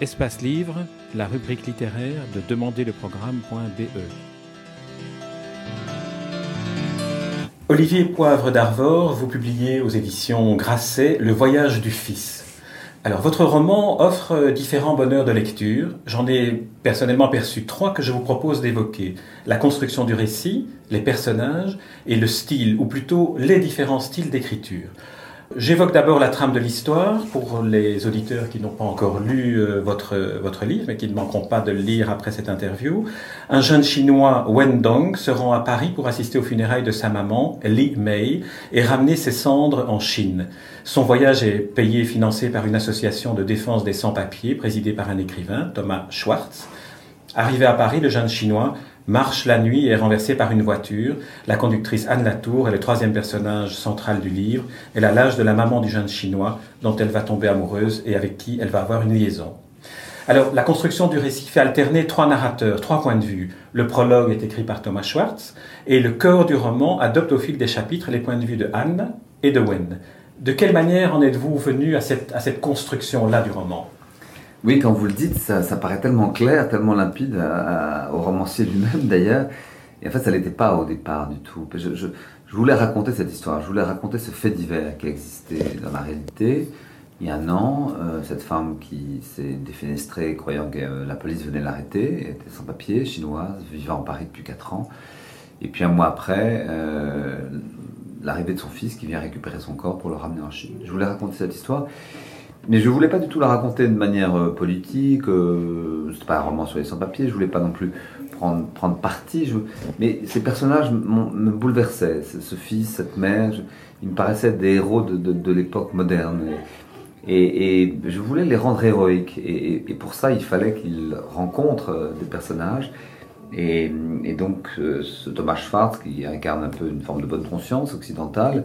Espace Livre, la rubrique littéraire de Demander le programme.be. Olivier Poivre d'Arvor, vous publiez aux éditions Grasset Le voyage du fils. Alors, votre roman offre différents bonheurs de lecture. J'en ai personnellement perçu trois que je vous propose d'évoquer. La construction du récit, les personnages et le style, ou plutôt les différents styles d'écriture. J'évoque d'abord la trame de l'histoire pour les auditeurs qui n'ont pas encore lu euh, votre, votre livre, mais qui ne manqueront pas de le lire après cette interview. Un jeune chinois, Wen Dong, se rend à Paris pour assister aux funérailles de sa maman, Li Mei, et ramener ses cendres en Chine. Son voyage est payé et financé par une association de défense des sans-papiers présidée par un écrivain, Thomas Schwartz. Arrivé à Paris, le jeune chinois marche la nuit et est renversé par une voiture. La conductrice Anne Latour est le troisième personnage central du livre. Elle a l'âge de la maman du jeune chinois dont elle va tomber amoureuse et avec qui elle va avoir une liaison. Alors, la construction du récit fait alterner trois narrateurs, trois points de vue. Le prologue est écrit par Thomas Schwartz et le corps du roman adopte au fil des chapitres les points de vue de Anne et de Wen. De quelle manière en êtes-vous venu à cette, à cette construction-là du roman? Oui, quand vous le dites, ça, paraît tellement clair, tellement limpide au romancier lui-même d'ailleurs. Et en fait, ça n'était pas au départ du tout. Je, voulais raconter cette histoire, je voulais raconter ce fait divers qui existait dans la réalité. Il y a un an, euh, cette femme qui s'est défenestrée croyant que euh, la police venait l'arrêter, était sans papier, chinoise, vivant en Paris depuis 4 ans. Et puis un mois après, euh, l'arrivée de son fils qui vient récupérer son corps pour le ramener en Chine. Je voulais raconter cette histoire. Mais je voulais pas du tout la raconter de manière euh, politique. Euh, c'est pas un roman sur les sans-papiers. Je voulais pas non plus prendre, prendre parti. Mais ces personnages me bouleversaient. Ce, fils, cette mère, ils me paraissaient des héros de, de, l'époque moderne. Et, et, je voulais les rendre héroïques. Et, et pour ça, il fallait qu'ils rencontrent euh, des personnages. Et, donc, euh, ce Thomas Schwartz, qui incarne un peu une forme de bonne conscience occidentale,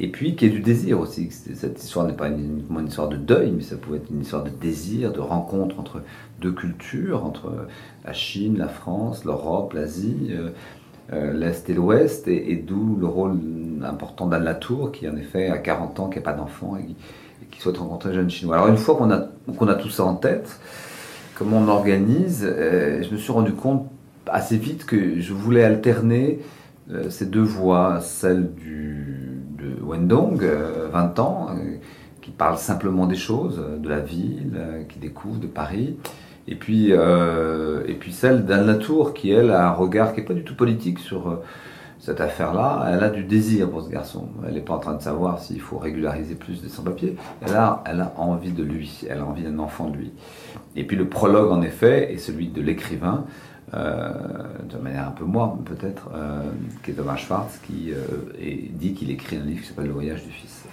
et puis qu'il y ait du désir aussi. Cette histoire n'est pas uniquement une histoire de deuil, mais ça pouvait être une histoire de désir, de rencontre entre deux cultures, entre la Chine, la France, l'Europe, l'Asie, euh, euh, l'Est et l'Ouest, et, d'où le rôle important d'Anne Latour, qui en effet a 40 ans, qui n'a pas d'enfant, et, qui souhaite rencontrer un jeune chinois. Alors une fois qu'on a, qu'on a tout ça en tête, comment on organise, euh, je me suis rendu compte assez vite que je voulais alterner ces deux voies, celle du de Wendong, 20 euh, ans, euh, qui parle simplement des choses, euh, de la ville, qui découvre de Paris. Et puis, et puis celle d'Anne Latour, qui elle a un regard qui n'est pas du tout politique sur cette affaire-là. Elle a du désir pour ce garçon. Elle n'est pas en train de savoir s'il faut régulariser plus des sans-papiers. Elle a, elle a envie de lui. Elle a envie d'un enfant de lui. Et puis le prologue, en effet, est celui de l'écrivain euh, de manière un peu moi peut-être, euh, qui est Thomas Schwartz, qui euh, dit qu'il écrit un livre qui s'appelle Le voyage du fils.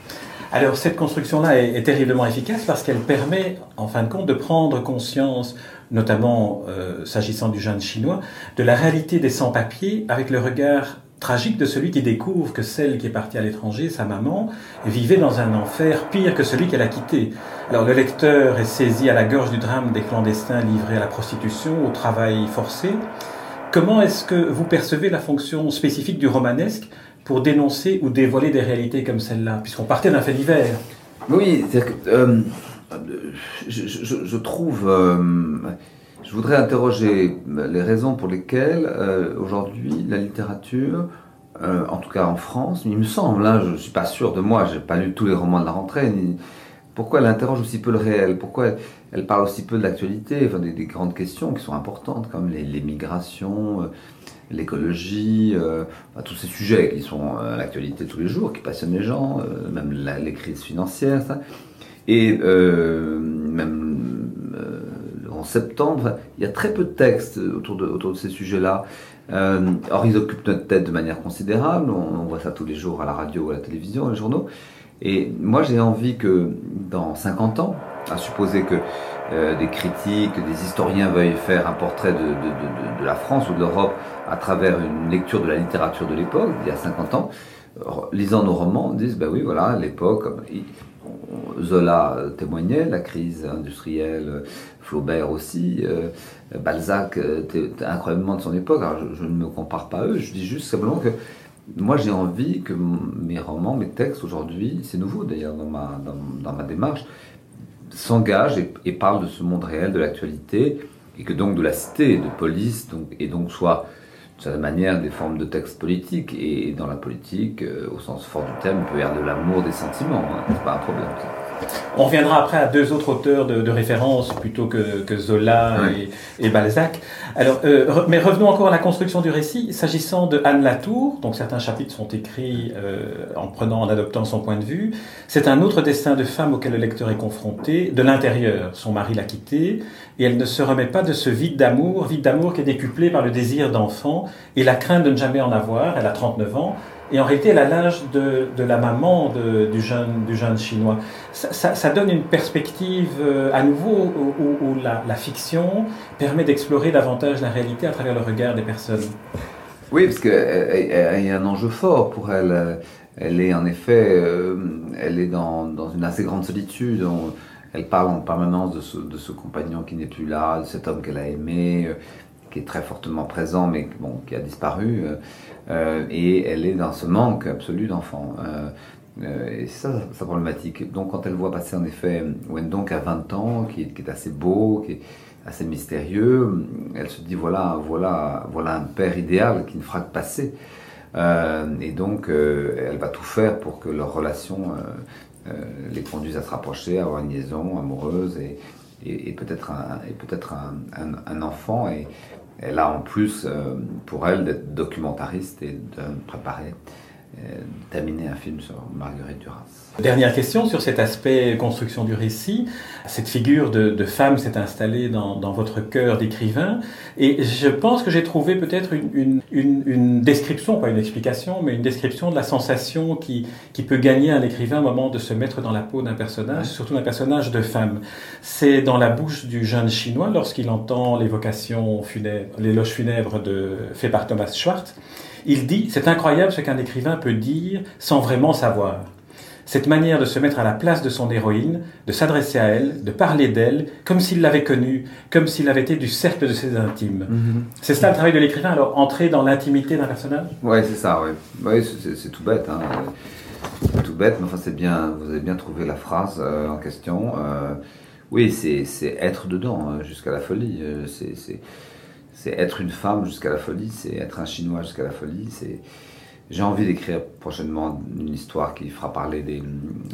Alors cette construction-là est, terriblement efficace parce qu'elle permet, en fin de compte, de prendre conscience, notamment s'agissant du jeune chinois, de la réalité des sans-papiers avec le regard tragique de celui qui découvre que celle qui est partie à l'étranger, sa maman, vivait dans un enfer pire que celui qu'elle a quitté. Alors le lecteur est saisi à la gorge du drame des clandestins livrés à la prostitution, au travail forcé. Comment est-ce que vous percevez la fonction spécifique du romanesque pour dénoncer ou dévoiler des réalités comme celle-là, puisqu'on partait d'un fait divers? Oui, que euh, je, trouve... Euh, je voudrais interroger les raisons pour lesquelles euh, aujourd'hui la littérature, euh, en tout cas en France, il me semble, là je ne suis pas sûr de moi, j'ai pas lu tous les romans de la rentrée, pourquoi elle interroge aussi peu le réel, pourquoi elle, parle aussi peu de l'actualité, enfin, des, grandes questions qui sont importantes comme les, migrations, euh, l'écologie, tous ces sujets qui sont à l'actualité tous les jours, qui passionnent les gens, même les crises financières, ça. et même septembre. Il y a très peu de textes autour de, ces sujets-là. Or, ils occupent notre tête de manière considérable. On, voit ça tous les jours à la radio, à la télévision, les journaux. Et moi, j'ai envie que dans 50 ans, à supposer que euh, des critiques, des historiens veuillent faire un portrait de, la France ou de l'Europe à travers une lecture de la littérature de l'époque, il y a 50 ans, lisant nos romans, disent, ben oui, voilà, l'époque, Zola témoignait, la crise industrielle, Flaubert aussi, euh, Balzac incroyablement de son époque. Alors je, ne me compare pas à eux, je dis juste simplement que moi j'ai envie que mes romans, mes textes aujourd'hui, c'est nouveau d'ailleurs dans ma, dans, ma démarche, s'engagent et, parlent de ce monde réel, de l'actualité, et que donc de la cité, de police, donc, et donc soit certaine manière des formes de textes politiques, et dans la politique, euh, au sens fort du terme, il peut y avoir de l'amour, des sentiments, hein, c'est pas un problème. On reviendra après à deux autres auteurs de, référence plutôt que, Zola et, Balzac. Alors, euh, mais revenons encore à la construction du récit. S'agissant de Anne Latour, donc certains chapitres sont écrits euh, en prenant, en adoptant son point de vue. C'est un autre destin de femme auquel le lecteur est confronté. De l'intérieur, son mari l'a quittée et elle ne se remet pas de ce vide d'amour, vide d'amour qui est décuplé par le désir d'enfant et la crainte de ne jamais en avoir. Elle a 39 ans et en réalité, elle a l'âge de, de, la maman du, jeune, du jeune chinois. Ça, donne une perspective euh, à nouveau où, la, la, fiction permet d'explorer davantage la réalité à travers le regard des personnes. Oui, parce qu'il y a un enjeu fort pour elle. Elle est en effet, euh, elle est dans, dans, une assez grande solitude. elle parle en permanence de ce, de ce compagnon qui n'est plus là, de cet homme qu'elle a aimé, euh, qui est très fortement présent, mais bon, qui a disparu. Euh, et elle est dans ce manque absolu d'enfants. Euh, euh, et c'est ça sa problématique. Donc quand elle voit passer en effet Wendonk à 20 ans, qui est, assez beau, qui est assez mystérieux, elle se dit voilà, voilà, voilà un père idéal qui ne fera que passer. Euh, et donc elle va tout faire pour que leur relation euh, les conduise à se rapprocher, à avoir une liaison amoureuse et, et, peut-être un, peut un, un, un, enfant. Elle a en plus, euh, pour elle, d'être documentariste et de préparer, euh, d'amener un film sur Marguerite Duras. Dernière question sur cet aspect construction du récit. Cette figure de, femme s'est installée dans, votre cœur d'écrivain et je pense que j'ai trouvé peut-être une, description, pas une explication, mais une description de la sensation qui, peut gagner un écrivain au moment de se mettre dans la peau d'un personnage, surtout d'un personnage de femme. C'est dans la bouche du jeune chinois lorsqu'il entend l'évocation funèbre, l'éloge funèbre de, fait par Thomas Schwartz. Il dit, c'est incroyable ce qu'un écrivain peut dire sans vraiment savoir. Cette manière de se mettre à la place de son héroïne, de s'adresser à elle, de parler d'elle, comme s'il l'avait connue, comme s'il avait été du cercle de ses intimes. Mhm. C'est ça le travail de l'écrivain, alors entrer dans l'intimité d'un personnage? Oui, c'est ça, oui. Ouais, c'est tout bête. Hein. Tout bête, mais enfin, c'est bien, vous avez bien trouvé la phrase euh, en question. Euh, oui, c'est être dedans hein, jusqu'à la folie. Euh, c'est être une femme jusqu'à la folie, c'est être un Chinois jusqu'à la folie, c'est j'ai envie d'écrire prochainement une histoire qui fera parler des,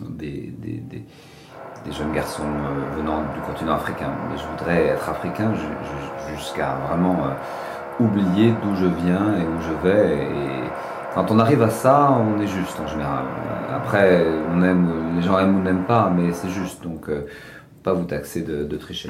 des, des, jeunes garçons euh, venant du continent africain. Mais je voudrais être africain jusqu'à vraiment euh, oublier d'où je viens et où je vais. Et quand on arrive à ça, on est juste en général. Après, on aime, les gens aiment ou n'aiment pas, mais c'est juste. Donc, euh, pas vous taxer de tricher.